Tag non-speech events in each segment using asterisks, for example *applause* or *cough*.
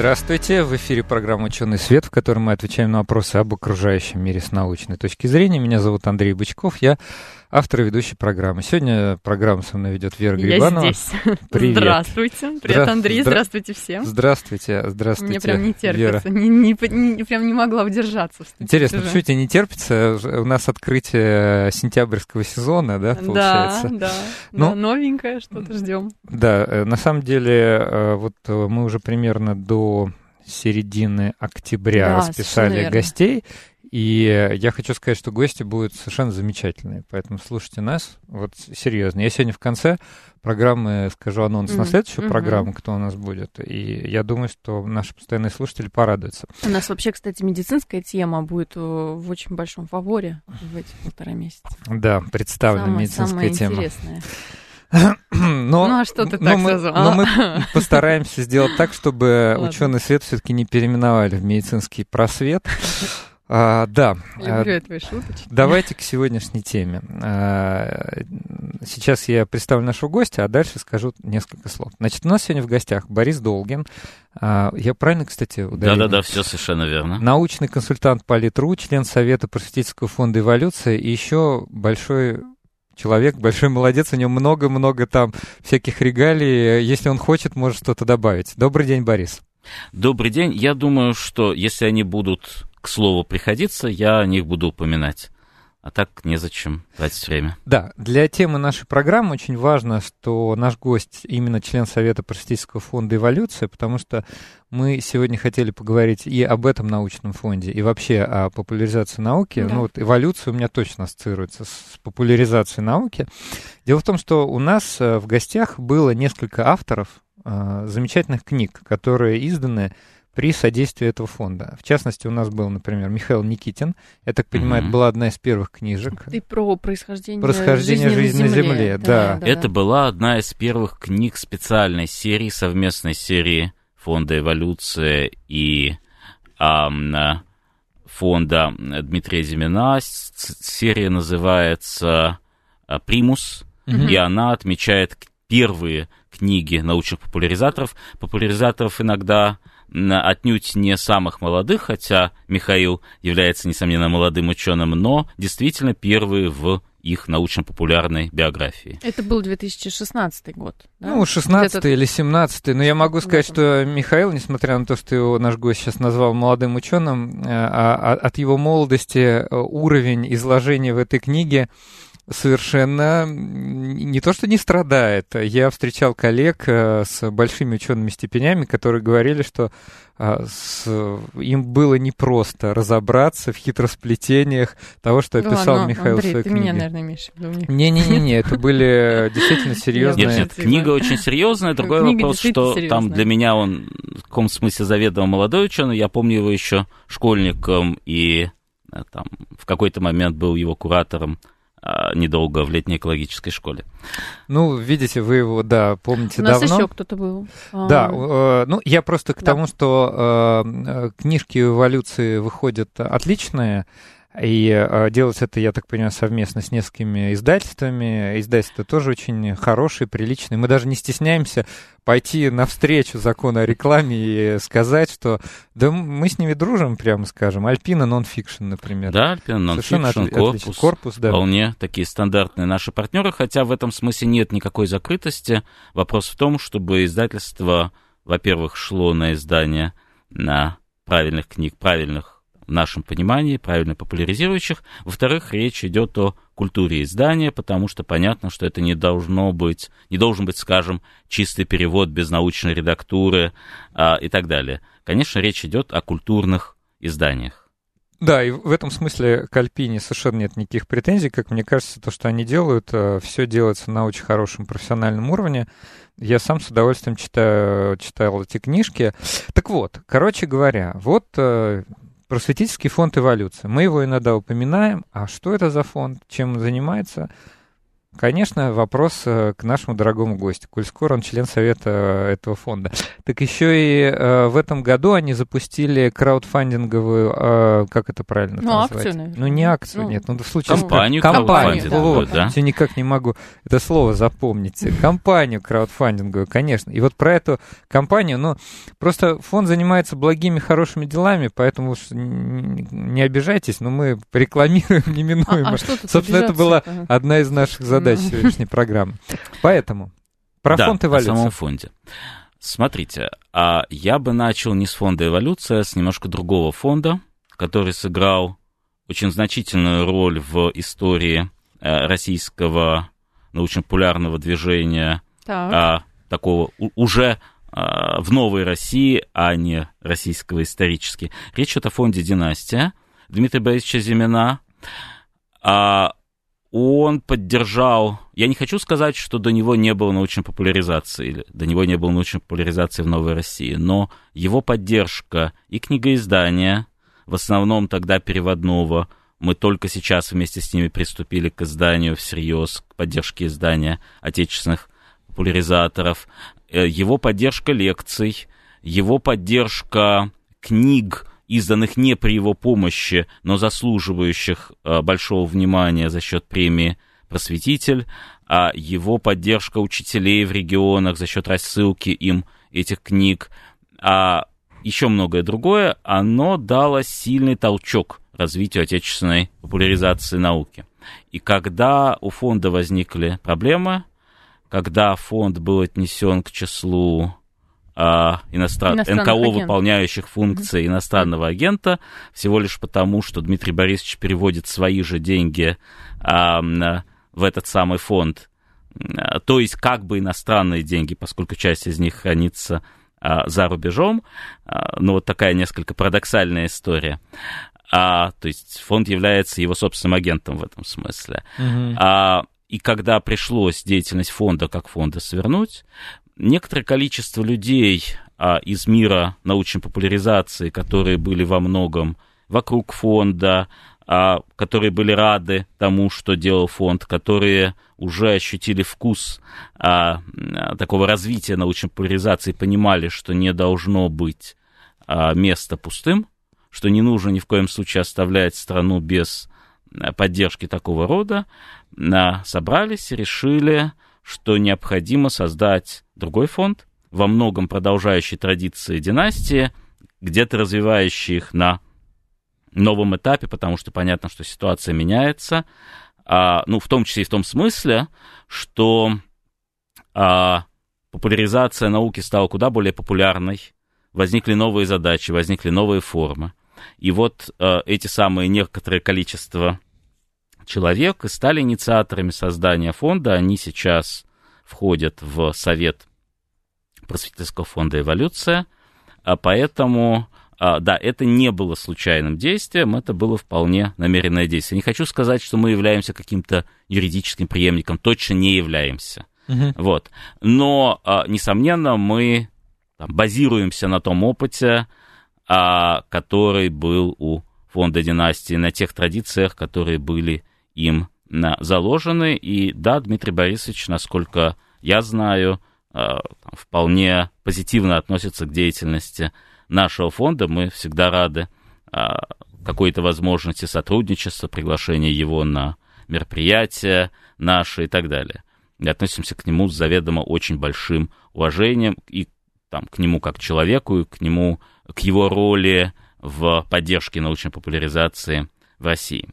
Здравствуйте, в эфире программа «Ученый свет», в которой мы отвечаем на вопросы об окружающем мире с научной точки зрения. Меня зовут Андрей Бычков, я автор и ведущий программы. Сегодня программу со мной ведет Вера Грибанова. Я здесь. *laughs* Привет. Здравствуйте. Привет, Андрей. здра- Здравствуйте всем. Здравствуйте, здравствуйте, Мне прям не Вера. терпится. Не, не, не- прям не могла удержаться. Интересно, уже. почему тебе не терпится? У нас открытие сентябрьского сезона, да, Да, получается? да. Ну, да, новенькое что-то ждем. Да, э, на самом деле, э, вот э, мы уже примерно до середины октября Да, расписали гостей. И я хочу сказать, что гости будут совершенно замечательные. Поэтому слушайте нас. Вот серьезно. Я сегодня в конце программы скажу анонс на Мгм, следующую мгм. программу, кто у нас будет. И я думаю, что наши постоянные слушатели порадуются. У нас вообще, кстати, медицинская тема будет э, в очень большом фаворе в эти полтора месяца. Да, представлена Самое, медицинская самое тема. интересное. Но, Ну, а что ты так мы, сразу? но А? мы постараемся сделать так, чтобы ученый свет все-таки не переименовали в медицинский просвет. А, да, а, Люблю твои шуточки. давайте к сегодняшней теме. А, Сейчас я представлю нашего гостя, а дальше скажу несколько слов. Значит, у нас сегодня в гостях Борис Долгин. А, Я правильно, кстати, ударил? Да-да-да, все совершенно верно. Научный консультант по Литру, член Совета просветительского фонда «Эволюция» и еще большой человек, большой молодец, у него много-много там всяких регалий. Если он хочет, может что-то добавить. Добрый день, Борис. Добрый день. Я думаю, что если они будут к слову приходиться, я о них буду упоминать. А так незачем тратить время. Да, для темы нашей программы очень важно, что наш гость именно член Совета просветительского фонда «Эволюция», потому что мы сегодня хотели поговорить и об этом научном фонде, и вообще о популяризации науки. Да. Ну вот эволюция у меня точно ассоциируется с популяризацией науки. Дело в том, что у нас э, в гостях было несколько авторов э, замечательных книг, которые изданы при содействии этого фонда. В частности, у нас был, например, Михаил Никитин. Я так понимаю, Мгм. это была одна из первых книжек. Ты про происхождение, Происхождение жизни на Земле, да. Это была одна из первых книг специальной серии, совместной серии Фонда эволюции и ам, э, фонда Дмитрия Зимина. Серия называется э, «Примус», Мгм. и она отмечает первые книги научных популяризаторов. Популяризаторов иногда отнюдь не самых молодых, хотя Михаил является, несомненно, молодым ученым, но действительно первые в их научно-популярной биографии. Это был 2016 год. да? Ну, 16 Где-то- или 17 но я могу сказать, что Михаил, несмотря на то, что его наш гость сейчас назвал молодым ученым, э, а- а- от его молодости э, уровень изложения в этой книге совершенно не то, что не страдает. Я встречал коллег э, с большими учеными степенями, которые говорили, что а, с- им было непросто разобраться в хитросплетениях того, что Да описал ладно, Михаил Андрей, в своей ты книге. меня, наверное, имеешь в виду. Не-не-не, это *laughs* были действительно серьезные... Нет, нет, книга очень серьезная. Другой Книга вопрос, что там для меня он в каком смысле заведомо молодой ученый. Я помню его еще школьником и э, там, в какой-то момент был его куратором недолго в летней экологической школе. Ну, видите, вы его, да, помните У нас давно. еще кто-то был. А, Да, э, ну я просто к Да. тому, что э, э, книжки эволюции выходят отличные, и э, делать это, я так понимаю, совместно с несколькими издательствами. Издательства тоже очень хорошие, приличные. Мы даже не стесняемся пойти навстречу закону о рекламе и сказать, что да мы с ними дружим, прямо скажем. Альпина нонфикшн, например. Да, Альпин, Совершенно нонфикшн, отли- корпус. Корпус, да. Вполне такие стандартные наши партнеры, хотя в этом смысле нет никакой закрытости. Вопрос в том, чтобы издательство, во-первых, шло на издание на правильных книг, правильных в нашем понимании, правильно популяризирующих. Во-вторых, речь идет о культуре издания, потому что понятно, что это не должно быть, не должен быть, скажем, чистый перевод без научной редактуры а, и так далее. Конечно, речь идет о культурных изданиях. Да, и в этом смысле к Альпине совершенно нет никаких претензий. Как мне кажется, то, что они делают, все делается на очень хорошем профессиональном уровне. Я сам с удовольствием читаю, читал эти книжки. Так вот, короче говоря, вот э, просветительский фонд «Эволюция». Мы его иногда упоминаем. А что это за фонд? Чем он занимается? Конечно, вопрос э, к нашему дорогому гостю, коль скоро он член совета э, этого фонда. Так еще и э, в этом году они запустили краудфандинговую, э, как это правильно ну, назвать? акцию, наверное. Ну, не акцию, Ну, нет, ну, в случае... с- Компанию компанию, краудфандинговую, во-во, да. Все никак не могу это слово запомнить. *laughs* Компанию краудфандинговую, конечно. И вот про эту компанию, ну, просто фонд занимается благими, хорошими делами, поэтому уж не обижайтесь, но мы рекламируем А, неминуемо. а что тут Собственно, это была одна из наших задач Ну. сегодняшней программы. Поэтому про да, фонд о эволюции. самом фонде. Смотрите, а я бы начал не с фонда «Эволюция», а с немножко другого фонда, который сыграл очень значительную роль в истории э, российского научно-популярного движения, Так. а, такого уже а, в новой России, а не российского исторически. Речь идет о фонде «Династия» Дмитрия Борисовича Зимина. А, он поддержал... Я не хочу сказать, что до него не было научной популяризации, или до него не было научной популяризации в Новой России, но его поддержка и книгоиздания, в основном тогда переводного, мы только сейчас вместе с ними приступили к изданию всерьез, к поддержке издания отечественных популяризаторов, э, его поддержка лекций, его поддержка книг, изданных не при его помощи, но заслуживающих э, большого внимания за счет премии «Просветитель», а его поддержка учителей в регионах за счет рассылки им этих книг, а еще многое другое, оно дало сильный толчок развитию отечественной популяризации науки. И когда у фонда возникли проблемы, когда фонд был отнесен к числу а, иностран... Иностранных НКО, выполняющих функции иностранного агента, всего лишь потому, что Дмитрий Борисович переводит свои же деньги а, в этот самый фонд. А, То есть как бы иностранные деньги, поскольку часть из них хранится а, за рубежом. А, Ну, вот такая несколько парадоксальная история. А, то есть фонд является его собственным агентом в этом смысле. Мгм. А, и когда пришлось деятельность фонда как фонда свернуть, некоторое количество людей а, из мира научной популяризации, которые были во многом вокруг фонда, а, которые были рады тому, что делал фонд, которые уже ощутили вкус а, такого развития научной популяризации, понимали, что не должно быть а, места пустым, что не нужно ни в коем случае оставлять страну без поддержки такого рода, а, собрались и решили, что необходимо создать другой фонд, во многом продолжающий традиции династии, где-то развивающий их на новом этапе, потому что понятно, что ситуация меняется, а, ну, в том числе и в том смысле, что а, популяризация науки стала куда более популярной, возникли новые задачи, возникли новые формы. И вот а, эти самые некоторое количество человек стали инициаторами создания фонда. Они сейчас входят в совет просветительского фонда «Эволюция». А поэтому, а, да, это не было случайным действием, это было вполне намеренное действие. Не хочу сказать, что мы являемся каким-то юридическим преемником, точно не являемся. Мгм. Вот. Но, а, несомненно, мы там, базируемся на том опыте, а, который был у фонда династии, на тех традициях, которые были им заложены. И да, Дмитрий Борисович, насколько я знаю, вполне позитивно относится к деятельности нашего фонда. Мы всегда рады а, какой-то возможности сотрудничества, приглашения его на мероприятия наши и так далее. И относимся к нему с заведомо очень большим уважением и там, к нему как к человеку, и к нему, к его роли в поддержке научной популяризации в России.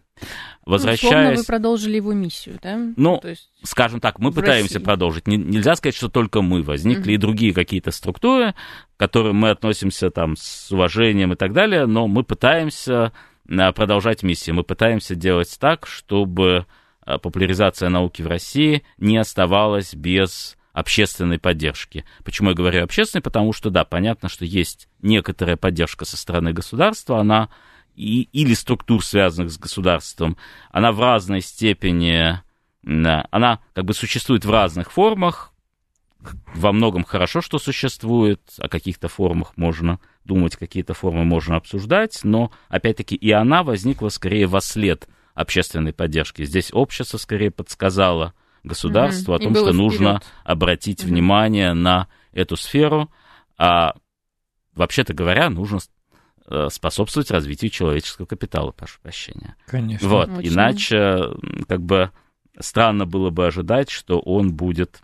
Ну, Возвращаясь... вы продолжили его миссию, да? Ну, То есть, скажем так, мы в пытаемся России. продолжить. Не- нельзя сказать, что только мы. Возникли Мгм. и другие какие-то структуры, к которым мы относимся там с уважением и так далее, но мы пытаемся а, продолжать миссию. Мы пытаемся делать так, чтобы а, популяризация науки в России не оставалась без общественной поддержки. Почему я говорю общественной? Потому что, да, понятно, что есть некоторая поддержка со стороны государства, она и, или структур, связанных с государством, она в разной степени, она как бы существует в разных формах, во многом хорошо, что существует, о каких-то формах можно думать, какие-то формы можно обсуждать, но, опять-таки, и она возникла скорее во след общественной поддержки. Здесь общество скорее подсказало государству mm-hmm. о том, что вперед. нужно обратить mm-hmm. внимание на эту сферу, а вообще-то говоря, нужно способствовать развитию человеческого капитала, прошу прощения. Конечно. Вот, Очень. иначе, как бы, странно было бы ожидать, что он будет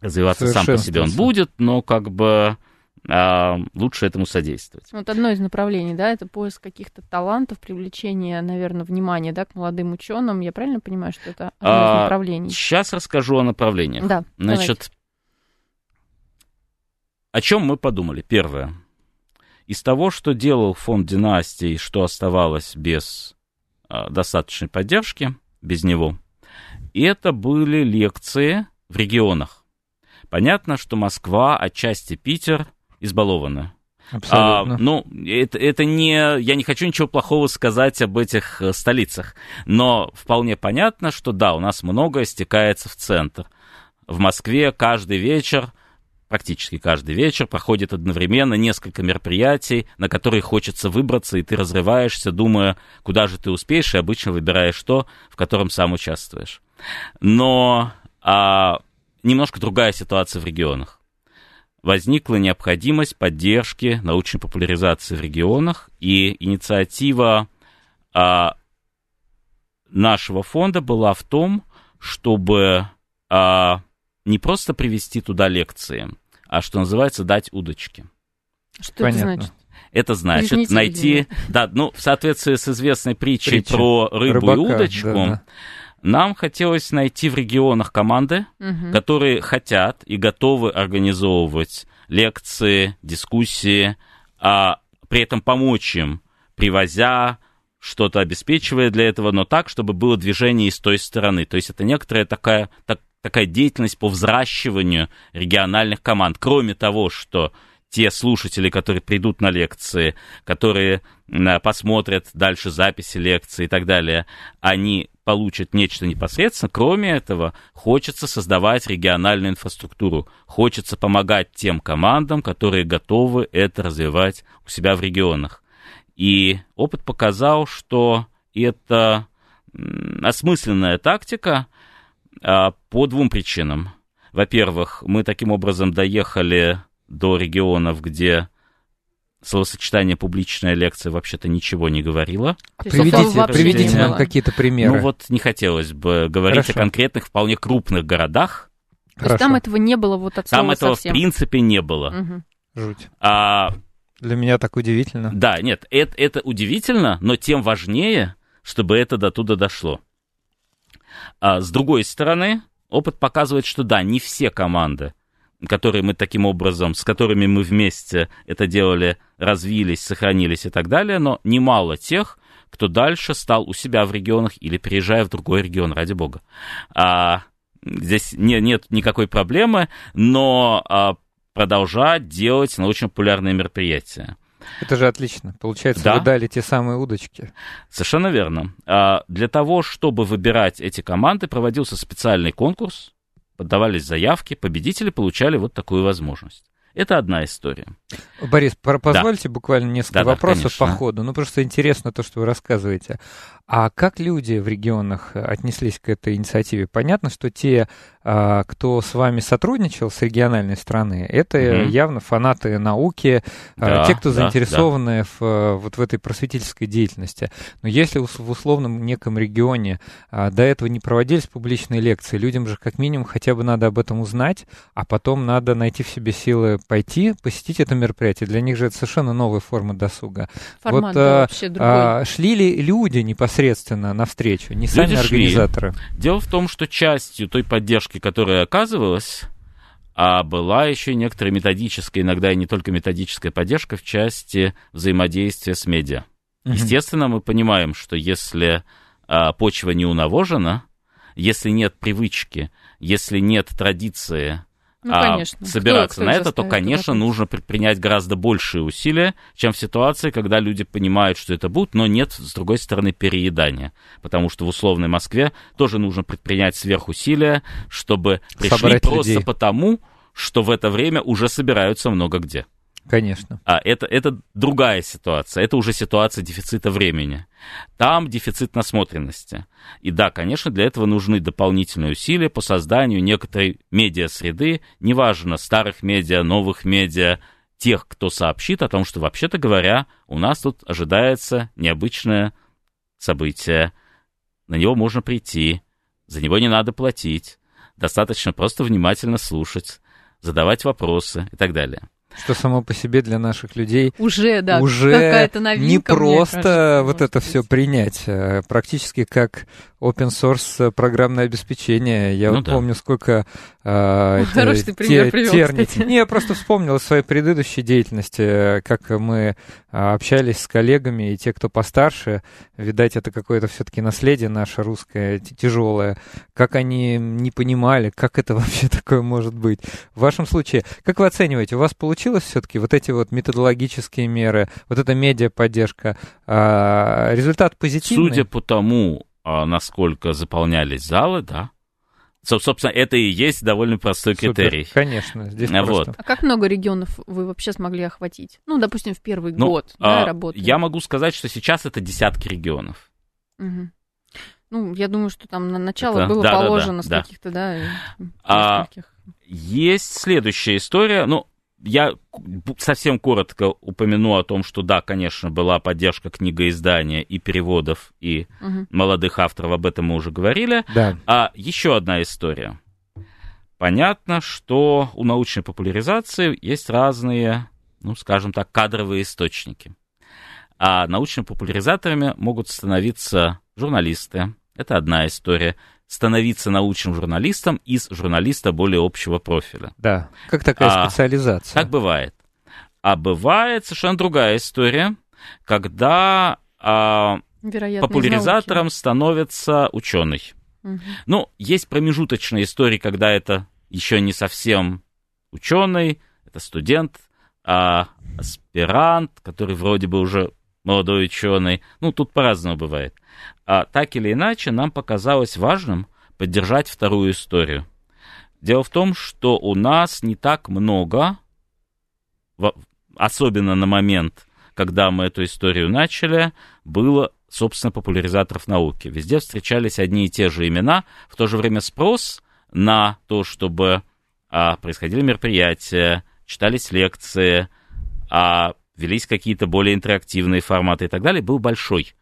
развиваться сам по себе. Он будет, но как бы а, лучше этому содействовать. Вот одно из направлений, да, это поиск каких-то талантов, привлечение, наверное, внимания, да, к молодым ученым. Я правильно понимаю, что это одно а, из направлений? Сейчас расскажу о направлениях. Да. Значит, давайте. о чем мы подумали? Первое. Из того, что делал фонд династии, что оставалось без а, достаточной поддержки, без него, это были лекции в регионах. Понятно, что Москва, отчасти Питер избалованы. Абсолютно. А, ну, это, это не... Я не хочу ничего плохого сказать об этих э, столицах, но вполне понятно, что да, у нас многое стекается в центр. В Москве каждый вечер практически каждый вечер проходит одновременно несколько мероприятий, на которые хочется выбраться, и ты разрываешься, думая, куда же ты успеешь, и обычно выбираешь то, в котором сам участвуешь. Но а, немножко другая ситуация в регионах возникла необходимость поддержки научной популяризации в регионах, и инициатива а, нашего фонда была в том, чтобы а, не просто привести туда лекции, а что называется дать удочки. Что Понятно. это значит? Это значит Извините, найти, да, ну, в соответствии с известной притчей Притча. про рыбу Рыбака, и удочку, да, да. Нам хотелось найти в регионах команды, угу. которые хотят и готовы организовывать лекции, дискуссии, а при этом помочь им, привозя что-то обеспечивая для этого, но так, чтобы было движение и с той стороны. То есть это некоторая такая, так, такая деятельность по взращиванию региональных команд. Кроме того, что те слушатели, которые придут на лекции, которые посмотрят дальше записи лекции и так далее, они получат нечто непосредственно. Кроме этого, хочется создавать региональную инфраструктуру. Хочется помогать тем командам, которые готовы это развивать у себя в регионах. И опыт показал, что это осмысленная тактика по двум причинам. Во-первых, мы таким образом доехали до регионов, где словосочетание «публичная лекция» вообще-то ничего не говорило. Приведите, приведите нам какие-то примеры. Ну вот не хотелось бы говорить Хорошо. о конкретных, вполне крупных городах. То Хорошо. есть там этого не было вот от Там этого совсем. в принципе не было. Угу. Жуть. А, Для меня так удивительно. Да, нет, это, это удивительно, но тем важнее, чтобы это до туда дошло. А, с другой стороны, опыт показывает, что да, не все команды которые мы таким образом, с которыми мы вместе это делали, развились, сохранились и так далее, но немало тех, кто дальше стал у себя в регионах или переезжая в другой регион, ради бога. А, здесь не, нет никакой проблемы, но а, продолжать делать научно-популярные мероприятия. Это же отлично. Получается, да? вы дали те самые удочки. Совершенно верно. А, для того, чтобы выбирать эти команды, проводился специальный конкурс, подавались заявки, победители получали вот такую возможность. Это одна история. Борис, позвольте да. буквально несколько да, вопросов да, по ходу. Ну, просто интересно то, что вы рассказываете. А как люди в регионах отнеслись к этой инициативе? Понятно, что те, а, кто с вами сотрудничал с региональной страны, это угу. явно фанаты науки, а, да, те, кто да, заинтересованы да. В, а, вот в этой просветительской деятельности. Но если в условном неком регионе до этого не проводились публичные лекции, людям же как минимум хотя бы надо об этом узнать, а потом надо найти в себе силы пойти, посетить это мероприятие. Для них же это совершенно новая форма досуга. Формат вот, вообще другой. А, шли ли люди непосредственно непосредственно навстречу, не сами Люди организаторы. Шли. Дело в том, что частью той поддержки, которая оказывалась, а была еще и некоторая методическая, иногда и не только методическая поддержка в части взаимодействия с медиа. Угу. Естественно, мы понимаем, что если а, почва не унавожена, если нет привычки, если нет традиции Ну, а, конечно. собираться Кто- кто на это, то, конечно, готовиться? нужно предпринять гораздо большие усилия, чем в ситуации, когда люди понимают, что это будет, но нет, с другой стороны, переедания. Потому что в условной Москве тоже нужно предпринять сверхусилия, чтобы пришли Собрать просто людей. потому, что в это время уже собираются много где. Конечно. А это, это другая ситуация, это уже ситуация дефицита времени. Там дефицит насмотренности. И да, конечно, для этого нужны дополнительные усилия по созданию некоторой медиа-среды, неважно, старых медиа, новых медиа, тех, кто сообщит о том, что, вообще-то говоря, у нас тут ожидается необычное событие, на него можно прийти, за него не надо платить, достаточно просто внимательно слушать, задавать вопросы и так далее. Что само по себе для наших людей Уже, да, уже какая-то не новинка, мне просто кажется, вот это быть. все принять, а практически как open source программное обеспечение. Я Ну вот да. помню, сколько *laughs* это Хороший ты пример те- привел, терни- кстати. Не, я просто вспомнил из своей предыдущей деятельности, э, как мы общались с коллегами, и те, кто постарше, видать, это какое-то все-таки наследие наше русское, тяжелое, как они не понимали, как это *laughs* вообще такое может быть. В вашем случае, как вы оцениваете, у вас получилось все-таки вот эти вот методологические меры, вот эта медиа-поддержка, а, результат позитивный? Судя по тому, а, насколько заполнялись залы, да. Соб- Собственно, это и есть довольно простой Супер, критерий. Конечно, здесь А, просто. А как много регионов вы вообще смогли охватить? Ну, допустим, в первый Ну, год а, да, работы. Я могу сказать, что сейчас это десятки регионов. Мгм. Ну, я думаю, что там на начало Это- было да, да, да, положено с да. каких-то, да, А, нескольких. Есть следующая история. Ну, я совсем коротко упомяну о том, что да, конечно, была поддержка книгоиздания и переводов, и Мгм. молодых авторов, об этом мы уже говорили. Да, А еще одна история. Понятно, что у научной популяризации есть разные, ну, скажем так, кадровые источники. А научными популяризаторами могут становиться журналисты. Это одна история. Становиться научным журналистом из журналиста более общего профиля. да. Как такая А, специализация? Так бывает. А бывает совершенно другая история, когда а, Вероятно, из популяризатором становится ученый. Мгм. Ну, есть промежуточные истории, когда это еще не совсем ученый, это студент, а аспирант, который вроде бы уже молодой ученый. Ну, тут по-разному бывает. А так или иначе, нам показалось важным поддержать вторую историю. Дело в том, что у нас не так много, особенно на момент, когда мы эту историю начали, было, собственно, популяризаторов науки. Везде встречались одни и те же имена, в то же время спрос на то, чтобы а, происходили мероприятия, читались лекции, а, велись какие-то более интерактивные форматы и так далее, был большой.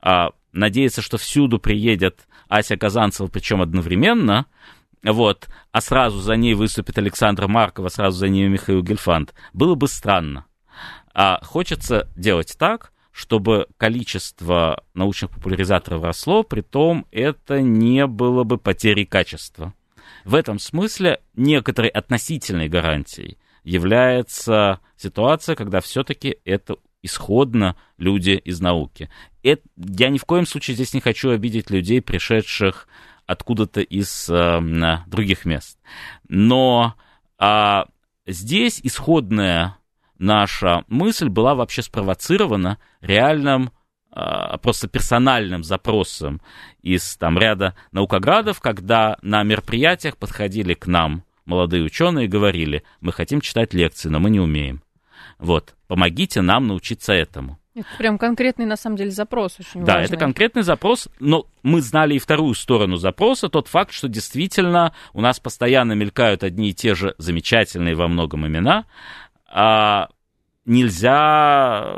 А, надеяться, что всюду приедет Ася Казанцева, причем одновременно, вот, а сразу за ней выступит Александра Маркова, сразу за ней Михаил Гельфанд, было бы странно. А хочется делать так, чтобы количество научных популяризаторов росло, при том это не было бы потерей качества. В этом смысле некоторой относительной гарантией является ситуация, когда все-таки это исходно люди из науки. Это, я ни в коем случае здесь не хочу обидеть людей, пришедших откуда-то из э, других мест. Но а, здесь исходная наша мысль была вообще спровоцирована реальным а, просто персональным запросом из там ряда наукоградов, когда на мероприятиях подходили к нам молодые ученые говорили, мы хотим читать лекции, но мы не умеем. Вот, помогите нам научиться этому. Это прям конкретный, на самом деле, запрос очень Да, важный. это конкретный запрос, но мы знали и вторую сторону запроса, тот факт, что действительно у нас постоянно мелькают одни и те же замечательные во многом имена, а нельзя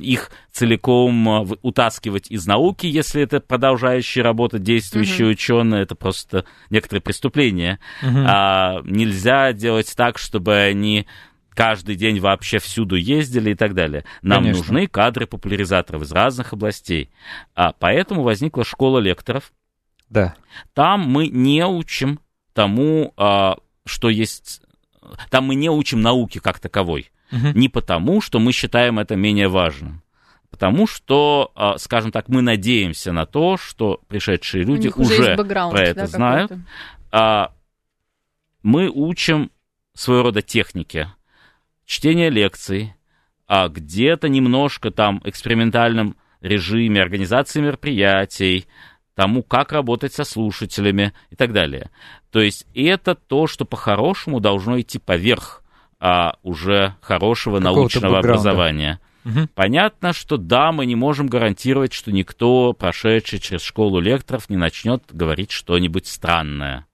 их целиком в- утаскивать из науки, если это продолжающие работать действующие Мгм. ученые, это просто некоторые преступления. Мгм. А, нельзя делать так, чтобы они каждый день вообще всюду ездили и так далее. Нам Конечно. нужны кадры популяризаторов из разных областей. А, поэтому возникла школа лекторов. Да. Там мы не учим тому, а, что есть... Там мы не учим науки как таковой. Мгм. Не потому, что мы считаем это менее важным. Потому что, а, скажем так, мы надеемся на то, что пришедшие люди уже, уже бэкграунд, про это да, знают. а, мы учим своего рода техники. Чтение лекций, а где-то немножко там экспериментальном режиме организации мероприятий, тому, как работать со слушателями и так далее. То есть это то, что по-хорошему должно идти поверх а, уже хорошего научного образования. Угу. Понятно, что да, мы не можем гарантировать, что никто, прошедший через школу лекторов, не начнет говорить что-нибудь странное,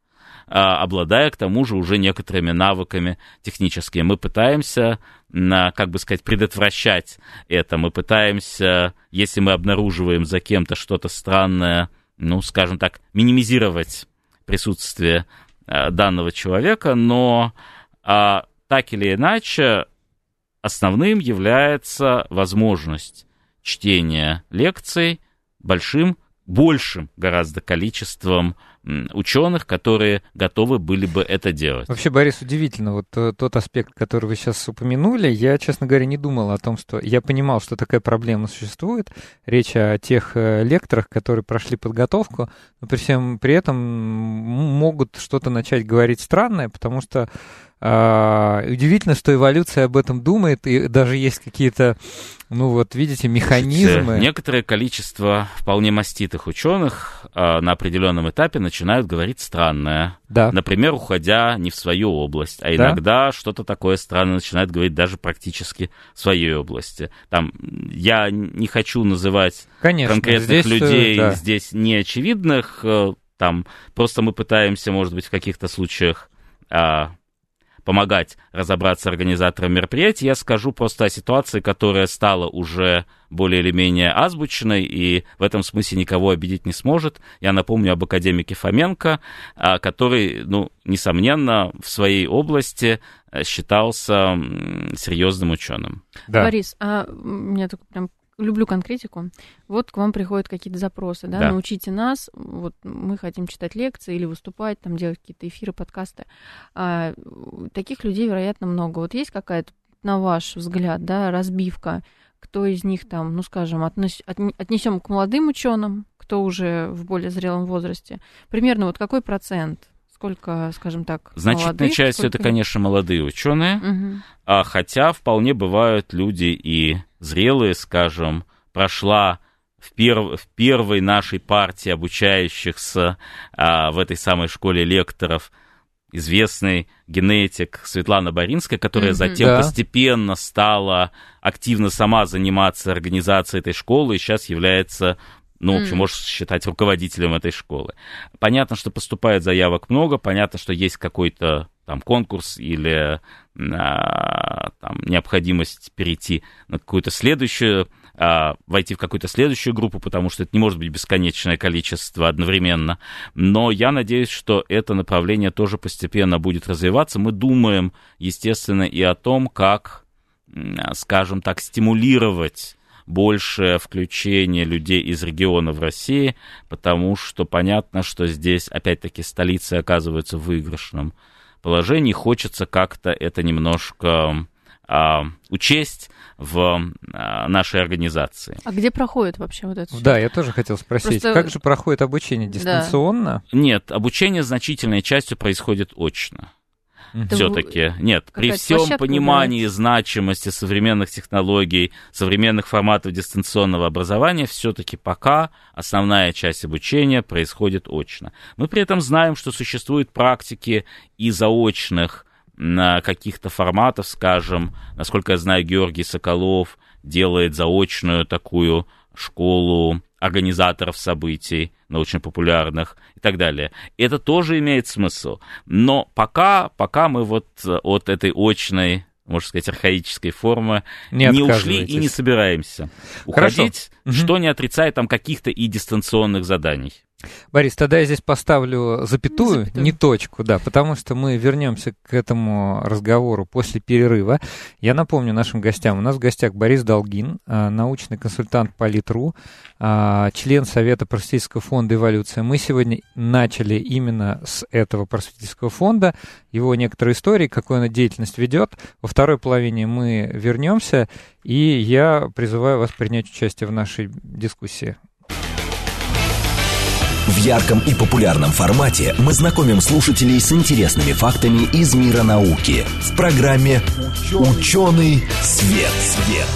а, обладая к тому же уже некоторыми навыками техническими. Мы пытаемся, как бы сказать, предотвращать это. Мы пытаемся, если мы обнаруживаем за кем-то что-то странное, ну, скажем так, минимизировать присутствие а, данного человека, но так или иначе основным является возможность чтения лекций большим, большим гораздо количеством ученых, которые готовы были бы это делать. Вообще, Борис, удивительно, вот э, тот аспект, который вы сейчас упомянули, я, честно говоря, не думал о том, что я понимал, что такая проблема существует. Речь о тех э, лекторах, которые прошли подготовку, но при всем при этом могут что-то начать говорить странное, потому что удивительно, что эволюция об этом думает, и даже есть какие-то, ну вот, видите, механизмы. Некоторое количество вполне маститых ученых а, на определенном этапе начинают говорить странное. Да. Например, уходя не в свою область, а иногда да? что-то такое странное начинают говорить даже практически в своей области. Там я не хочу называть Конечно, конкретных здесь, людей да. здесь неочевидных. Э, там просто мы пытаемся, может быть, в каких-то случаях а, помогать разобраться организаторам мероприятий, я скажу просто о ситуации, которая стала уже более или менее азбучной и в этом смысле никого обидеть не сможет. Я напомню об академике Фоменко, а, который, ну, несомненно, в своей области э, считался серьезным ученым. Да. Борис, а меня только прям люблю конкретику. Вот к вам приходят какие-то запросы, да, да, научите нас, вот мы хотим читать лекции или выступать, там делать какие-то эфиры, подкасты. А, таких людей, вероятно, много. Вот есть какая-то, на ваш взгляд, да, разбивка, кто из них там, ну, скажем, относ, отнесем к молодым ученым, кто уже в более зрелом возрасте. Примерно вот какой процент сколько, скажем так, Значительная молодых, часть сколько... это, конечно, молодые ученые, угу. а, хотя вполне бывают люди и зрелые, скажем, прошла в, перв, в первой нашей партии обучающихся а, в этой самой школе лекторов известный генетик Светлана Боринская, которая mm-hmm, затем да. постепенно стала активно сама заниматься организацией этой школы и сейчас является ну, в общем, mm. можешь считать руководителем этой школы. Понятно, что поступает заявок много, понятно, что есть какой-то там конкурс или а, там, необходимость перейти на какую-то следующую, а, войти в какую-то следующую группу, потому что это не может быть бесконечное количество одновременно. Но я надеюсь, что это направление тоже постепенно будет развиваться. Мы думаем, естественно, и о том, как, скажем так, стимулировать большее включение людей из региона в России, потому что понятно, что здесь, опять-таки, столицы оказываются в выигрышном положении. Хочется как-то это немножко а, учесть в а, нашей организации. А где проходит вообще вот это? Да, я тоже хотел спросить, Просто... как же проходит обучение дистанционно? Да. Нет, обучение значительной частью происходит очно. Все-таки нет, при всем понимании бывает. значимости современных технологий, современных форматов дистанционного образования, все-таки пока основная часть обучения происходит очно. Мы при этом знаем, что существуют практики и заочных на каких-то форматов, скажем, насколько я знаю, Георгий Соколов делает заочную такую школу организаторов событий научно-популярных и так далее. Это тоже имеет смысл. Но пока, пока мы вот от этой очной можно сказать, архаической формы, не, не ушли и не собираемся уходить, Хорошо. что не отрицает там каких-то и дистанционных заданий. Борис, тогда я здесь поставлю запятую, запятую, не точку, да, потому что мы вернемся к этому разговору после перерыва. Я напомню нашим гостям, у нас в гостях Борис Долгин, а, научный консультант по Литру, а, член Совета просветительского фонда «Эволюция». Мы сегодня начали именно с этого просветительского фонда, его некоторые истории, какую он деятельность ведет. Во второй половине мы вернемся, и я призываю вас принять участие в нашей дискуссии. В ярком и популярном формате мы знакомим слушателей с интересными фактами из мира науки в программе «Ученый свет». свет.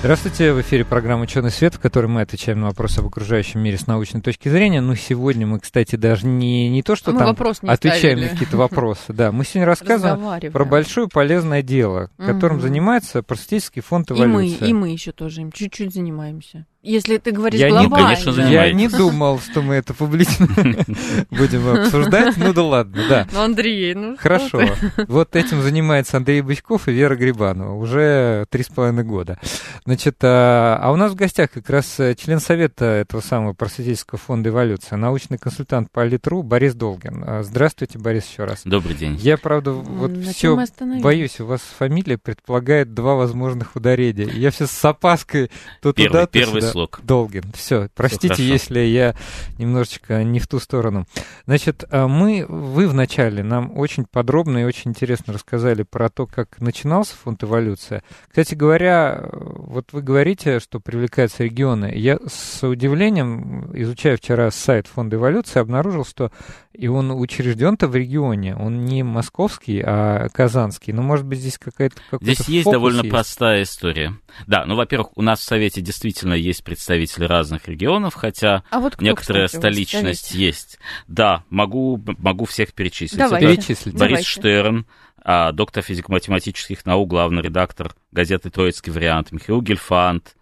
Здравствуйте, в эфире программа «Ученый свет», в которой мы отвечаем на вопросы об окружающем мире с научной точки зрения. Но сегодня мы, кстати, даже не, не то, что Мы там вопрос не отвечаем ставили. на какие-то вопросы. Да, мы сегодня рассказываем про большое полезное дело, которым Мгм. занимается просветительский фонд И мы, и мы еще тоже им чуть-чуть занимаемся. Если ты говоришь Я не- глобально. конечно, Я занимаетесь. не думал, что мы это публично *laughs* будем обсуждать. Ну да ладно, да. Ну, Андрей, ну что Хорошо. ты? Вот этим занимается Андрей Бычков и Вера Грибанова уже три с половиной года. Значит, а а у нас в гостях как раз э, член совета этого самого просветительского фонда «Эволюция», научный консультант по Литру Борис Долгин. А, Здравствуйте, Борис, еще раз. Добрый день. Я, правда, вот На все боюсь, у вас фамилия предполагает два возможных ударения. Я все с опаской то Первый, туда, то первый сюда. Слог. Долгин. Все, простите, хорошо. если я немножечко не в ту сторону. Значит, а мы, вы вначале нам очень подробно и очень интересно рассказали про то, как начинался фонд «Эволюция». Кстати говоря, вот вы говорите, что привлекаются регионы. Я с удивлением, изучая вчера сайт фонда «Эволюция», обнаружил, что и он учрежден-то в регионе. Он не московский, а казанский. Но, может быть, здесь какая-то... Здесь есть довольно есть? простая история. Да, ну, во-первых, у нас в Совете действительно есть представители разных регионов, хотя А вот кто, некоторая кстати, столичность есть. Да, могу, могу всех перечислить. Давайте. Это Перечислите. Борис Давайте. Штерн, а, доктор физико-математических наук, главный редактор газеты «Троицкий вариант», Михаил Гельфанд,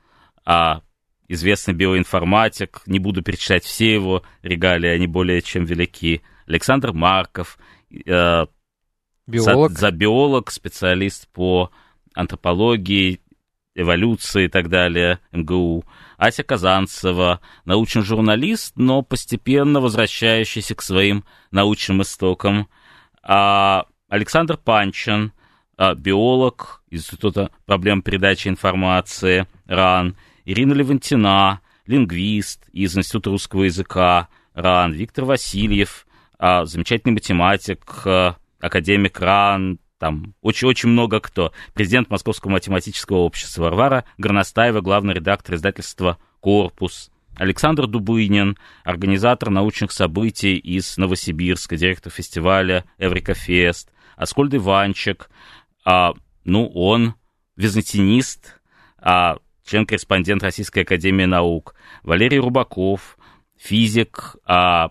а, известный биоинформатик, не буду перечислять все его регалии, они более чем велики, Александр Марков, э, Биолог. за, за биолог, специалист по антропологии, эволюции и так далее, МГУ. Ася Казанцева, научный журналист, но постепенно возвращающийся к своим научным истокам. А Александр Панчин, а, биолог Института проблем передачи информации РАН. Ирина Левантина, лингвист из Института русского языка РАН. Виктор Васильев, а, замечательный математик, а, академик РАН, там очень-очень много кто. Президент Московского математического общества Варвара Горностаева, главный редактор издательства «Корпус». Александр Дубынин, организатор научных событий из Новосибирска, директор фестиваля «Эврика Фест». Аскольд Иванчик, а, ну, он византинист, а, член-корреспондент Российской Академии Наук. Валерий Рубаков, физик, а,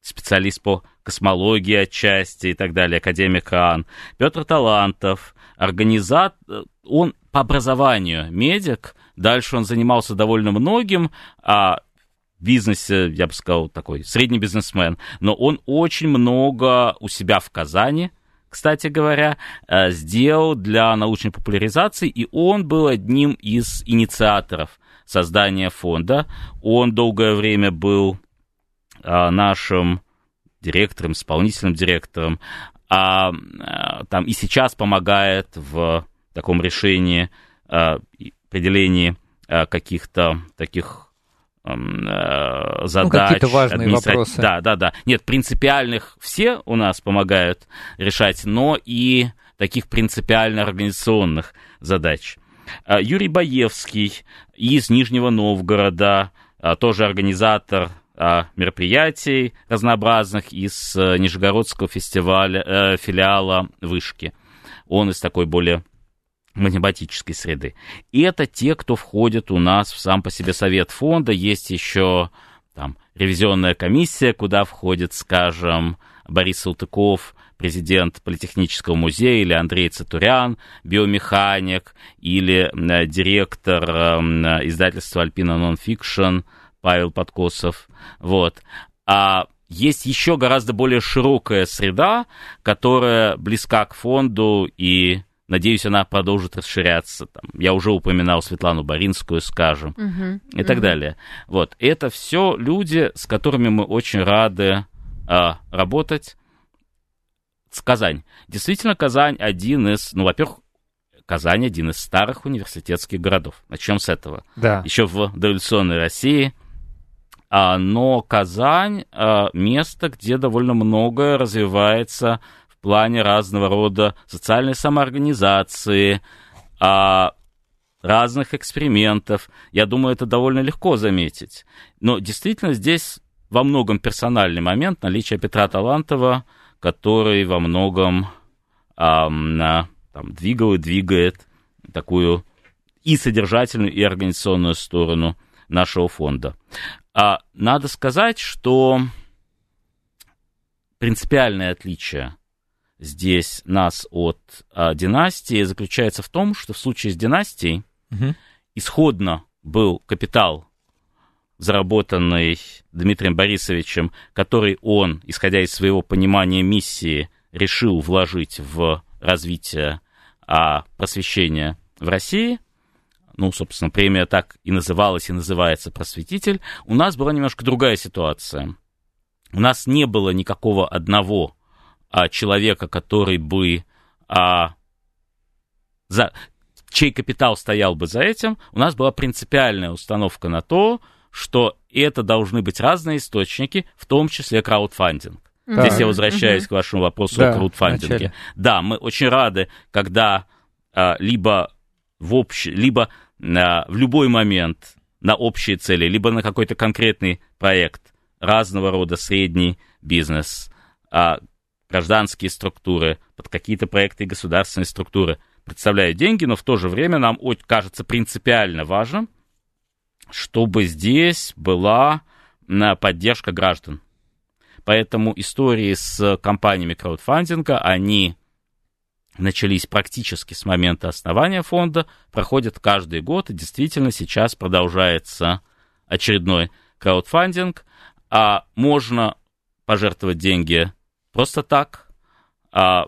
специалист по космологии отчасти и так далее, академик АН. Петр Талантов, организатор, он по образованию медик, дальше он занимался довольно многим, а бизнесе, я бы сказал, такой средний бизнесмен, но он очень много у себя в Казани, кстати говоря, э, сделал для научной популяризации, и он был одним из инициаторов создания фонда. Он долгое время был а, нашим директором, исполнительным директором, а, а, там и сейчас помогает в таком решении, а, определении а, каких-то таких задач. Ну, какие-то важные администра- вопросы. Да, да, да. Нет, принципиальных все у нас помогают решать, но и таких принципиально организационных задач. Юрий Баевский из Нижнего Новгорода, тоже организатор мероприятий разнообразных из э, Нижегородского фестиваля, э, филиала Вышки. Он из такой более математической среды. И это те, кто входит у нас в сам по себе совет фонда. Есть еще там ревизионная комиссия, куда входит, скажем, Борис Салтыков, президент Политехнического музея, или Андрей Цатурян, биомеханик, или э, директор э, издательства Альпина Нонфикшн Павел Подкосов. Вот. А есть еще гораздо более широкая среда, которая близка к фонду и Надеюсь, она продолжит расширяться. Там, я уже упоминал Светлану Боринскую, скажем, Мгм, и так мгм. далее. Вот, это все люди, с которыми мы очень рады а, работать. С Казань. Действительно, Казань один из, ну, во-первых, Казань один из старых университетских городов. Начнем с этого. Да. Еще в дореволюционной России. А, но Казань а, место, где довольно многое развивается в плане разного рода социальной самоорганизации, а, разных экспериментов. Я думаю, это довольно легко заметить. Но действительно здесь во многом персональный момент наличия Петра Талантова, который во многом там, двигал и двигает такую и содержательную, и организационную сторону нашего фонда. А надо сказать, что принципиальное отличие здесь нас от а, династии заключается в том, что в случае с династией угу. исходно был капитал, заработанный Дмитрием Борисовичем, который он, исходя из своего понимания миссии, решил вложить в развитие а, просвещения в России, ну, собственно, премия так и называлась и называется «Просветитель», у нас была немножко другая ситуация. У нас не было никакого одного а, человека, который бы а, за, чей капитал стоял бы за этим, у нас была принципиальная установка на то, что это должны быть разные источники, в том числе краудфандинг. Да. Здесь я возвращаюсь угу. к вашему вопросу да, о краудфандинге. Да, мы очень рады, когда а, либо в общ... либо а, в любой момент на общие цели, либо на какой-то конкретный проект разного рода средний бизнес, а, гражданские структуры, под какие-то проекты государственные структуры представляют деньги, но в то же время нам кажется принципиально важным, чтобы здесь была поддержка граждан. Поэтому истории с компаниями краудфандинга, они начались практически с момента основания фонда, проходят каждый год, и действительно сейчас продолжается очередной краудфандинг, а можно пожертвовать деньги просто так, а,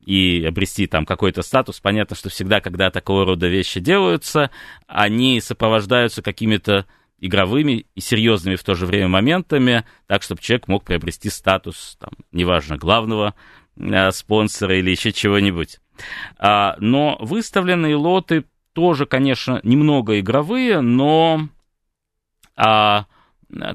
и обрести там какой-то статус. Понятно, что всегда, когда такого рода вещи делаются, они сопровождаются какими-то игровыми и серьезными в то же время моментами, так, чтобы человек мог приобрести статус, там, неважно, главного спонсора или еще чего-нибудь. А, но выставленные лоты тоже, конечно, немного игровые, но а,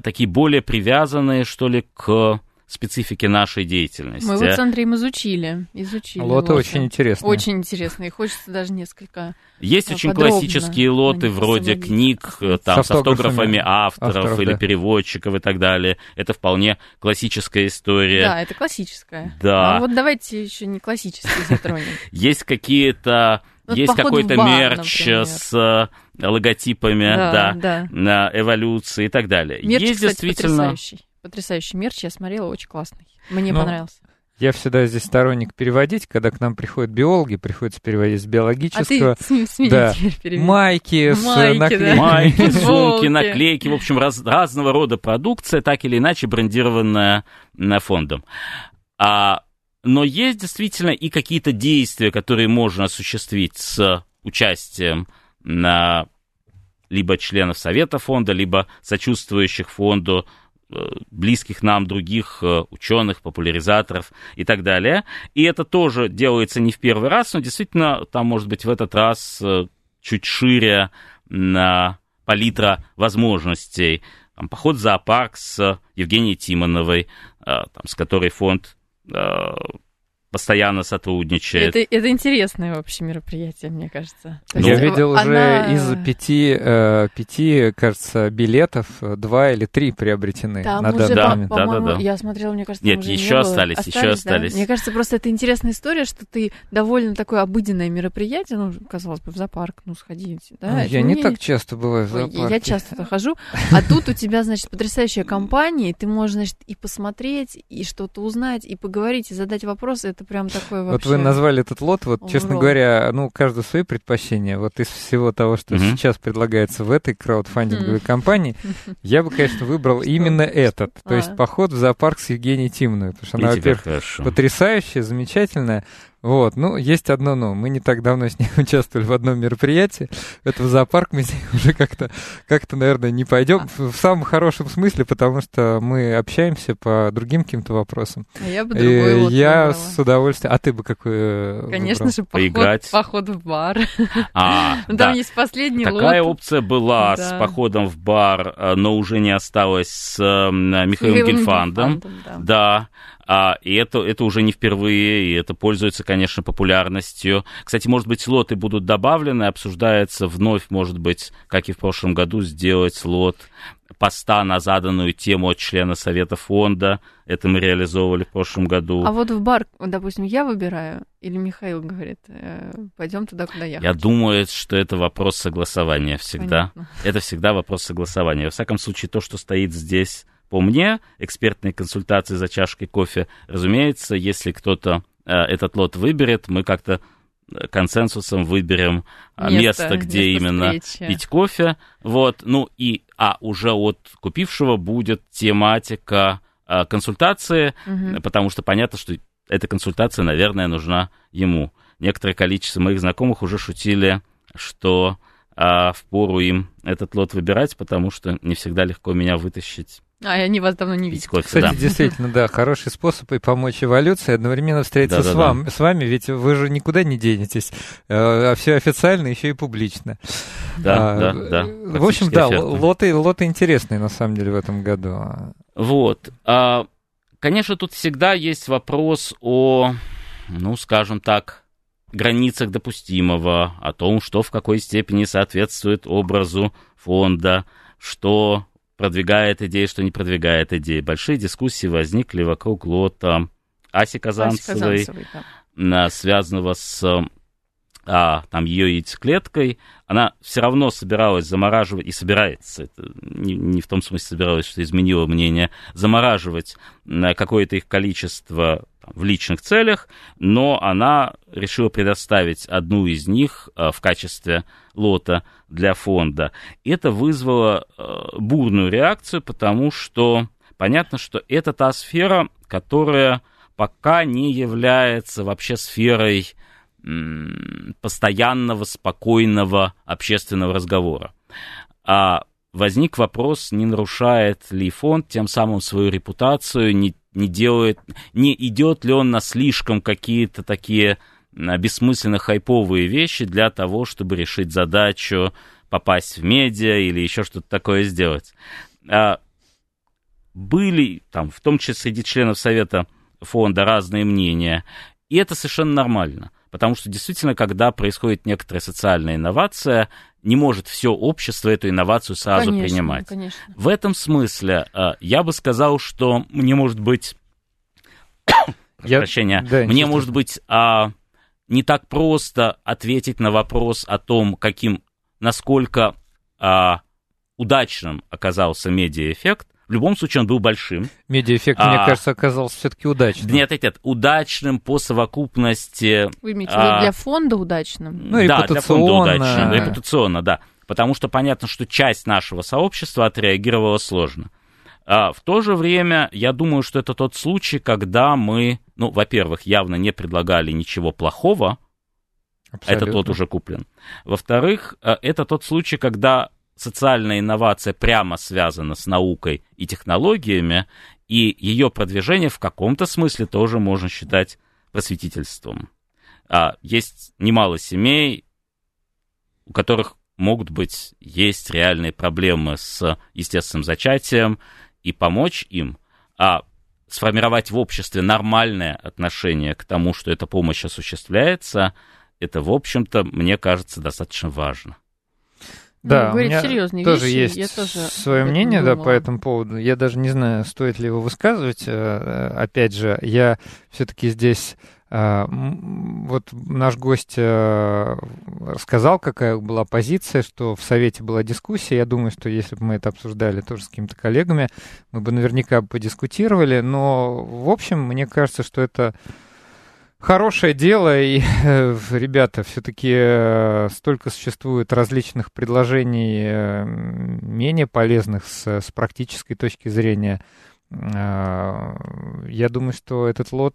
такие более привязанные, что ли, к специфики нашей деятельности. Мы вот с Андреем изучили. изучили лоты, лоты очень интересные. Очень интересные. Хочется даже несколько Есть очень классические лоты, вроде книг э, там, с автографами авторов, авторов или да. переводчиков и так далее. Это вполне классическая история. Да, это классическая. Да. А вот давайте еще не классические затронем. *laughs* Есть какие-то... Есть какой-то мерч с э, логотипами, да, да, да, эволюции и так далее. Мерч, есть кстати, действительно потрясающий потрясающий мерч, я смотрела, очень классный. Мне ну, понравился. Я всегда здесь сторонник переводить, когда к нам приходят биологи, приходится переводить с биологического. А ты с, да, майки, с майки, наклейками. Да. Майки, *laughs* сумки, наклейки, в общем, раз, разного рода продукция, так или иначе брендированная фондом. А, но есть действительно и какие-то действия, которые можно осуществить с участием на либо членов совета фонда, либо сочувствующих фонду близких нам других э, ученых, популяризаторов и так далее. И это тоже делается не в первый раз, но действительно там, может быть, в этот раз э, чуть шире на палитра возможностей. Там, поход в зоопарк с Евгенией Тимоновой, там, с которой фонд постоянно сотрудничает. Это, это интересное вообще мероприятие, мне кажется. То Я видел она... уже из пяти, э, пяти, кажется, билетов два или три приобретены там на уже, данный по- момент. Да, да, да. Я смотрела, мне кажется, Нет, еще не остались, остались, еще остались. Да? Мне кажется, просто это интересная история, что ты довольно такое обыденное мероприятие, ну, казалось бы, в зоопарк, ну, сходить, да? Я не так часто бываю в зоопарке. Я часто хожу, *laughs* а тут у тебя, значит, потрясающая компания, и ты можешь, значит, и посмотреть, и что-то узнать, и поговорить, и задать вопросы, это прям такое вообще вы назвали этот лот, вот, Ура. честно говоря, ну, каждый свои предпочтения. Вот из всего того, что mm-hmm. сейчас предлагается в этой краудфандинговой mm-hmm. компании, *laughs* я бы, конечно, выбрал именно этот. То есть а. поход в зоопарк с Евгенией Тимной. Потому что она, во-первых, потрясающая, замечательная. Вот, ну, есть одно но. Мы не так давно с ней *laughs* участвовали в одном мероприятии. Это в зоопарк мы с ней *laughs* уже как-то, как-то, наверное, не пойдем. В самом хорошем смысле, потому что мы общаемся по другим каким-то вопросам. А я бы другой вот Я выбрала. с удовольствием. А ты бы какой э, Конечно выбрал? же, поход, Поиграть. поход в бар. А, *laughs* ну, Там есть последний Такая опция была с походом в бар, э, но уже не осталась с э, Михаилом Гельфандом. Да. А, и это, это уже не впервые, и это пользуется, конечно, популярностью. Кстати, может быть, лоты будут добавлены, обсуждается вновь, может быть, как и в прошлом году, сделать лот поста на заданную тему от члена Совета фонда. Это мы реализовывали в прошлом году. А вот в бар, допустим, я выбираю, или Михаил говорит, э, пойдем туда, куда я Я хочу. думаю, что это вопрос согласования всегда. Понятно. Это всегда вопрос согласования. Во всяком случае, то, что стоит здесь по мне, экспертные консультации за чашкой кофе, разумеется, если кто-то э, этот лот выберет, мы как-то э, консенсусом выберем а, место, Место, где место именно встречи. пить кофе. Вот, ну и, а уже от купившего будет тематика а, консультации, Мгм. потому что понятно, что эта консультация, наверное, нужна ему. Некоторое количество моих знакомых уже шутили, что а, впору им этот лот выбирать, потому что не всегда легко меня вытащить А, они вас давно не видят. кофе. Кстати, да. действительно, да, хороший способ и помочь эволюции, одновременно встретиться с, Да-да-да. вам, с вами, ведь вы же никуда не денетесь, э, а все официально, еще и публично. Да, А, да, да. В общем, да, оферта. лоты, лоты интересные, на самом деле, в этом году. Вот. А, Конечно, тут всегда есть вопрос о, ну, скажем так, границах допустимого, о том, что в какой степени соответствует образу фонда, что продвигает идеи, что не продвигает идеи. Большие дискуссии возникли вокруг лота Аси Аси Казанцевой, Казанцевой, да. связанного с а, там ее яйцеклеткой, она все равно собиралась замораживать, и собирается, это не, не в том смысле собиралась, что изменила мнение, замораживать э, какое-то их количество там, в личных целях, но она решила предоставить одну из них э, в качестве лота для фонда. Это вызвало э, бурную реакцию, потому что понятно, что это та сфера, которая пока не является вообще сферой постоянного, спокойного общественного разговора. А возник вопрос, не нарушает ли фонд тем самым свою репутацию, не, не делает, не идет ли он на слишком какие-то такие бессмысленно хайповые вещи для того, чтобы решить задачу попасть в медиа или еще что-то такое сделать. А, были там, в том числе среди членов Совета фонда, разные мнения, и это совершенно нормально. Потому что действительно, когда происходит некоторая социальная инновация, не может все общество эту инновацию сразу Конечно, принимать. Конечно. В этом смысле э, я бы сказал, что мне может быть, *coughs* Я- прощения, да, мне может быть а, не так просто ответить на вопрос о том, каким, насколько а, удачным оказался медиаэффект. В любом случае он был большим. Медиаэффект, А- мне кажется, оказался все-таки удачным. Нет, нет, нет, удачным по совокупности Вы имеете в виду А. для фонда удачным? Ну, да, для фонда удачно, репутационно, да. Потому что понятно, что часть нашего сообщества отреагировала сложно. А в то же время, я думаю, что это тот случай, когда мы, ну, во-первых, явно не предлагали ничего плохого, этот лот Абсолютно. уже куплен. Во-вторых, э, это тот случай, когда социальная инновация прямо связана с наукой и технологиями, и ее продвижение в каком-то смысле тоже можно считать просветительством. А, есть немало семей, у которых могут быть, есть реальные проблемы с естественным зачатием, и помочь им, а сформировать в обществе нормальное отношение к тому, что эта помощь осуществляется, это, в общем-то, мне кажется, достаточно важно. Да, Ну, у говорит меня серьезные тоже вещи, есть тоже свое мнение да, по этому поводу. Я даже не знаю, стоит ли его высказывать. Э, Опять же, я все-таки здесь... э, Вот наш гость э, сказал, какая была позиция, что в Совете была дискуссия. Я думаю, что если бы мы это обсуждали тоже с какими-то коллегами, мы бы наверняка подискутировали. Но, в общем, мне кажется, что это хорошее дело, и, *laughs* э, ребята, все-таки столько существует различных предложений э, менее полезных с, с практической точки зрения. Э, Я думаю, что этот лот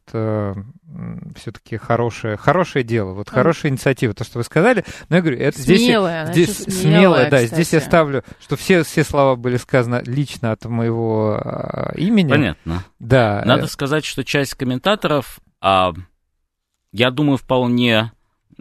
все-таки хорошее, хорошее дело, вот А. хорошая инициатива, то, что вы сказали. Но я говорю, это здесь, Смелая, здесь ещё смелая, смелая, да, здесь я кстати. ставлю, что все, все слова были сказаны лично от моего э, имени. Понятно. Да. Надо э, сказать, что часть комментаторов, а, я думаю, вполне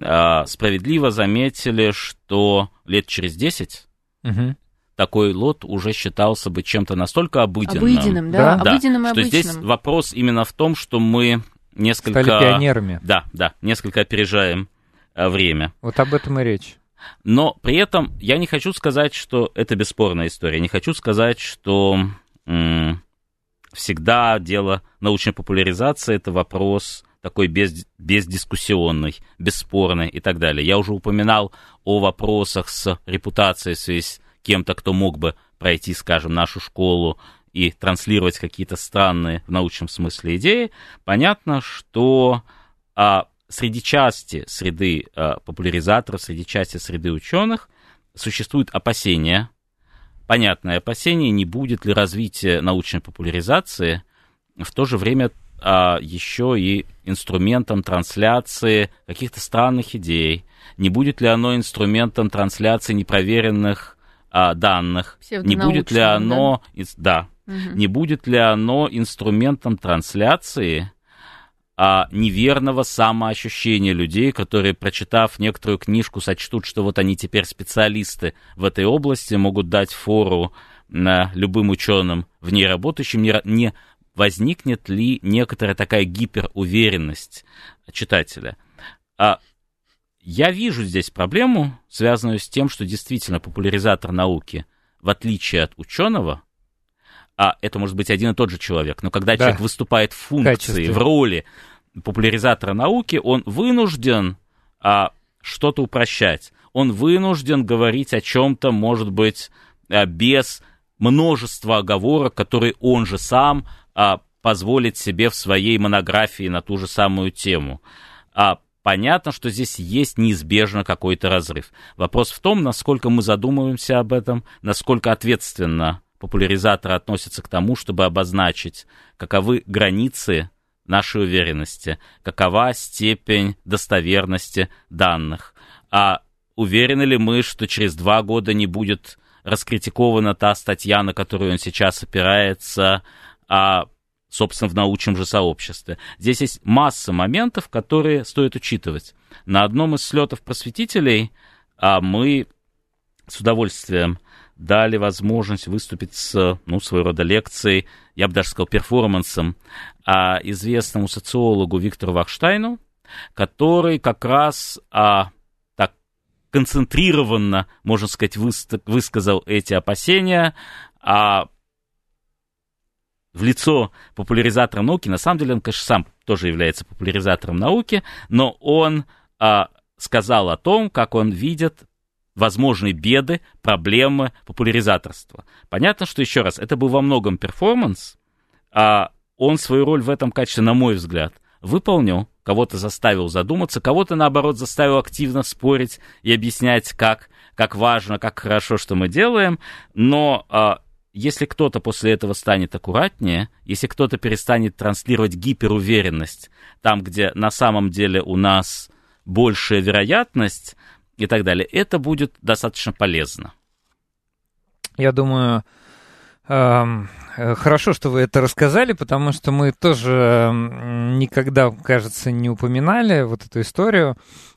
а, справедливо заметили, что лет через 10 мгм. такой лот уже считался бы чем-то настолько обыденным. Обыденным, да, Да. Да, обыденным и что обычным. здесь вопрос именно в том, что мы несколько... Стали пионерами. Да, да, несколько опережаем э, время. Вот об этом и речь. Но при этом я не хочу сказать, что это бесспорная история. Не хочу сказать, что м, всегда дело научной популяризации это вопрос такой без, бездискуссионный, бесспорный и так далее. Я уже упоминал о вопросах с репутацией в связи с кем-то, кто мог бы пройти, скажем, нашу школу и транслировать какие-то странные в научном смысле идеи. Понятно, что а, среди части среды а, популяризаторов, среди части среды ученых существуют опасения, понятное опасение, не будет ли развитие научной популяризации в то же время а, еще и инструментом трансляции каких-то странных идей, не будет ли оно инструментом трансляции непроверенных а, данных, не будет ли оно, ис- да, Мгм. не будет ли оно инструментом трансляции а, неверного самоощущения людей, которые, прочитав некоторую книжку, сочтут, что вот они теперь специалисты в этой области, могут дать фору на любым ученым в ней работающим, не, не возникнет ли некоторая такая гиперуверенность читателя. А, я вижу здесь проблему, связанную с тем, что действительно популяризатор науки, в отличие от ученого, а это может быть один и тот же человек, но когда Да. человек выступает в функции, качестве. в роли популяризатора науки, он вынужден а, что-то упрощать. Он вынужден говорить о чем-то, может быть, а, без множества оговорок, которые он же сам а, позволит себе в своей монографии на ту же самую тему. А, понятно, что здесь есть неизбежно какой-то разрыв. Вопрос в том, насколько мы задумываемся об этом, насколько ответственно популяризаторы относятся к тому, чтобы обозначить, каковы границы нашей уверенности, какова степень достоверности данных. А уверены ли мы, что через два года не будет раскритикована та статья, на которую он сейчас опирается, а, собственно, в научном же сообществе. Здесь есть масса моментов, которые стоит учитывать. На одном из слетов просветителей а, мы с удовольствием дали возможность выступить с, ну, своего рода лекцией, я бы даже сказал, перформансом, а, известному социологу Виктору Вахштайну, который как раз а, так концентрированно, можно сказать, высказал эти опасения, а в лицо популяризатора науки, на самом деле он, конечно, сам тоже является популяризатором науки, но он а, сказал о том, как он видит возможные беды, проблемы популяризаторства. Понятно, что, еще раз, это был во многом перформанс, а он свою роль в этом качестве, на мой взгляд, выполнил, кого-то заставил задуматься, кого-то, наоборот, заставил активно спорить и объяснять, как, как важно, как хорошо, что мы делаем, но а, если кто-то после этого станет аккуратнее, если кто-то перестанет транслировать гиперуверенность там, где на самом деле у нас большая вероятность и так далее, это будет достаточно полезно. Я думаю, эм, хорошо, что вы это рассказали, потому что мы тоже м, никогда, кажется, не упоминали вот эту историю,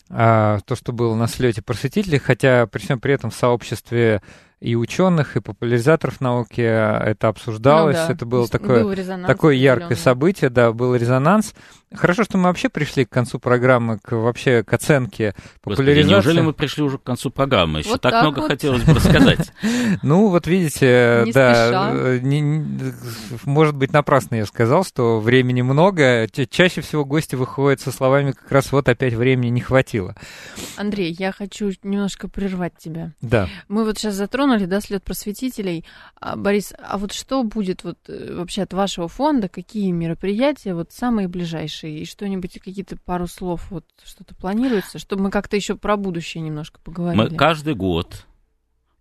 а, то, что было на слете просветителей, хотя при всем при этом в сообществе и ученых, и популяризаторов науки это обсуждалось, Ну да, это было такое, был резонанс такое яркое событие, да, был резонанс. Хорошо, что мы вообще пришли к концу программы, к вообще к оценке Господи, популяризации. неужели мы пришли уже к концу программы? Еще Вот так, так много вот. хотелось бы рассказать. *laughs* Ну, вот видите, да, э, может быть, напрасно я сказал, что времени много. Ча- Чаще всего гости выходят со словами как раз вот опять времени не хватило. Андрей, я хочу немножко прервать тебя. Да. Мы вот сейчас затронули, да, след просветителей. А, Борис, а вот что будет вот э, вообще от вашего фонда? Какие мероприятия вот самые ближайшие? И что-нибудь, какие-то пару слов, вот что-то планируется, чтобы мы как-то еще про будущее немножко поговорили? Мы каждый год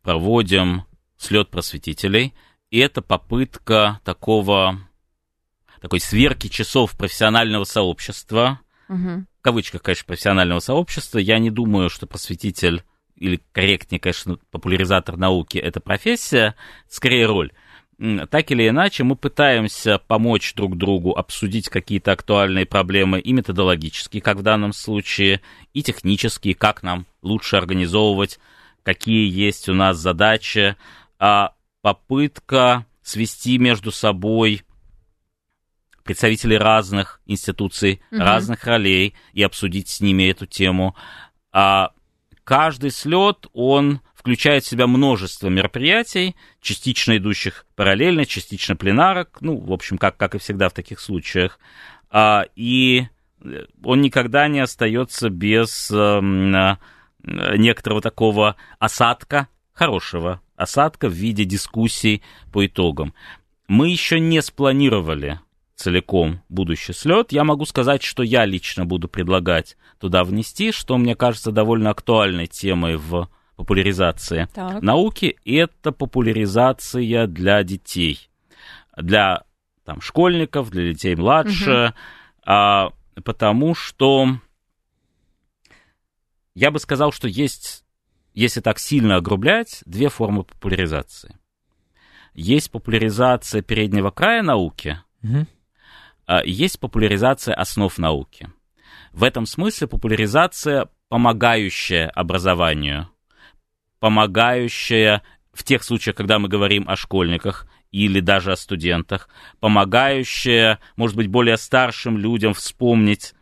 проводим слет просветителей, и это попытка такого, такой сверки часов профессионального сообщества, Мгм. в кавычках, конечно, профессионального сообщества. Я не думаю, что просветитель или корректнее, конечно, популяризатор науки – это профессия, скорее роль. Так или иначе, мы пытаемся помочь друг другу обсудить какие-то актуальные проблемы и методологические, как в данном случае, и технические, как нам лучше организовывать, какие есть у нас задачи, а попытка свести между собой представителей разных институций, угу. разных ролей и обсудить с ними эту тему. А каждый слет, он включает в себя множество мероприятий, частично идущих параллельно, частично пленарок, ну, в общем, как, как и всегда в таких случаях. А, и он никогда не остается без а, некоторого такого осадка, хорошего осадка в виде дискуссий по итогам. Мы еще не спланировали целиком будущий слет. Я могу сказать, что я лично буду предлагать туда внести, что мне кажется довольно актуальной темой в популяризации так. науки. Это популяризация для детей, для там, школьников, для детей младше, угу. а, потому что я бы сказал, что есть, если так сильно огрублять, две формы популяризации. Есть популяризация переднего края науки, угу есть популяризация основ науки. В этом смысле популяризация, помогающая образованию, помогающая в тех случаях, когда мы говорим о школьниках или даже о студентах, помогающая, может быть, более старшим людям вспомнить,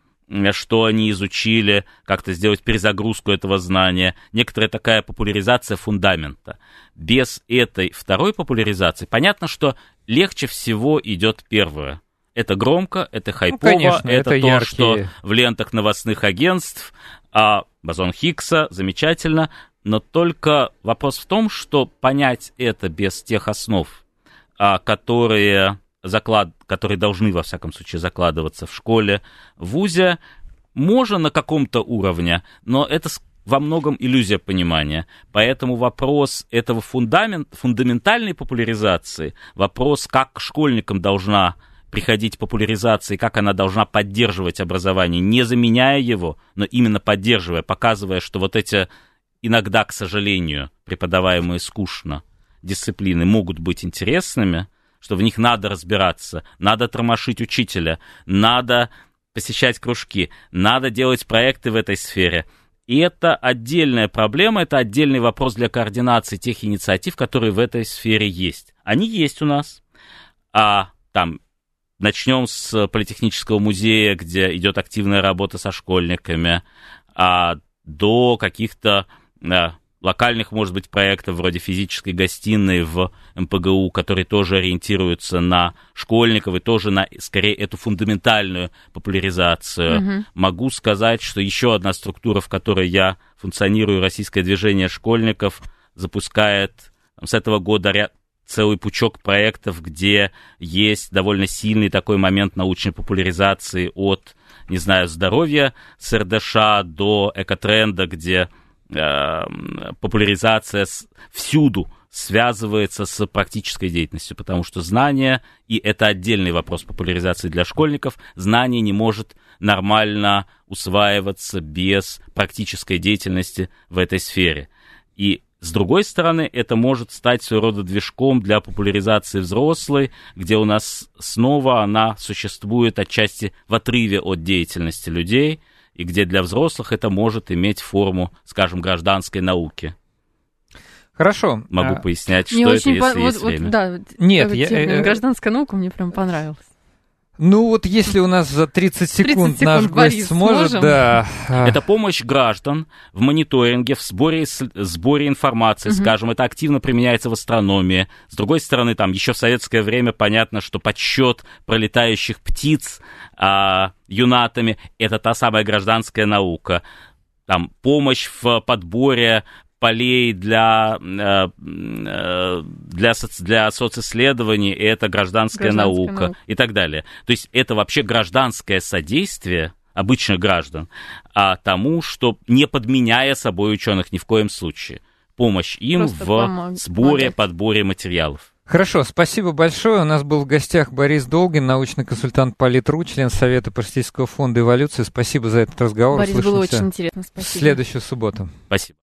что они изучили, как-то сделать перезагрузку этого знания, некоторая такая популяризация фундамента. Без этой второй популяризации понятно, что легче всего идет первое – это громко, это хайпово, ну, конечно, это, это то, яркие. что в лентах новостных агентств, а бозон Хиггса замечательно, но только вопрос в том, что понять это без тех основ, а, которые, заклад... которые должны, во всяком случае, закладываться в школе, в ВУЗе, можно на каком-то уровне, но это во многом иллюзия понимания. Поэтому вопрос этого фундамент, фундаментальной популяризации, вопрос, как школьникам должна приходить популяризации, как она должна поддерживать образование, не заменяя его, но именно поддерживая, показывая, что вот эти иногда, к сожалению, преподаваемые скучно дисциплины могут быть интересными, что в них надо разбираться, надо тормошить учителя, надо посещать кружки, надо делать проекты в этой сфере. И это отдельная проблема, это отдельный вопрос для координации тех инициатив, которые в этой сфере есть. Они есть у нас, а там Начнем с Политехнического музея, где идет активная работа со школьниками, а до каких-то а, локальных, может быть, проектов вроде физической гостиной в МПГУ, которые тоже ориентируются на школьников и тоже на, скорее, эту фундаментальную популяризацию. Угу. Могу сказать, что еще одна структура, в которой я функционирую, Российское движение школьников, запускает с этого года ряд, целый пучок проектов, где есть довольно сильный такой момент научной популяризации от, не знаю, здоровья с РДШ до экотренда, где э, популяризация с, всюду связывается с практической деятельностью, потому что знание, и это отдельный вопрос популяризации для школьников, знание не может нормально усваиваться без практической деятельности в этой сфере. И с другой стороны, это может стать своего рода движком для популяризации взрослой, где у нас снова она существует отчасти в отрыве от деятельности людей, и где для взрослых это может иметь форму, скажем, гражданской науки. Хорошо. Могу а... пояснять, что мне это, если по... есть вот, время. Вот, да, Нет, я, э, гражданская наука мне прям понравилась. Ну вот если у нас за 30 секунд, 30 секунд наш гость сможет, сможем? да. Это помощь граждан в мониторинге, в сборе, сборе информации, угу. скажем, это активно применяется в астрономии. С другой стороны, там еще в советское время понятно, что подсчет пролетающих птиц а, юнатами – это та самая гражданская наука там помощь в подборе полей для, э, э, для, соци, для социсследований, и это гражданская, гражданская наука, наука и так далее. То есть это вообще гражданское содействие обычных граждан а тому, что не подменяя собой ученых ни в коем случае. Помощь им Просто в помог, сборе, помогать. подборе материалов. Хорошо, спасибо большое. У нас был в гостях Борис Долгин, научный консультант Политру, член Совета Парсийского фонда эволюции. Спасибо за этот разговор. Борис, было очень интересно. Спасибо. В следующую субботу. Спасибо.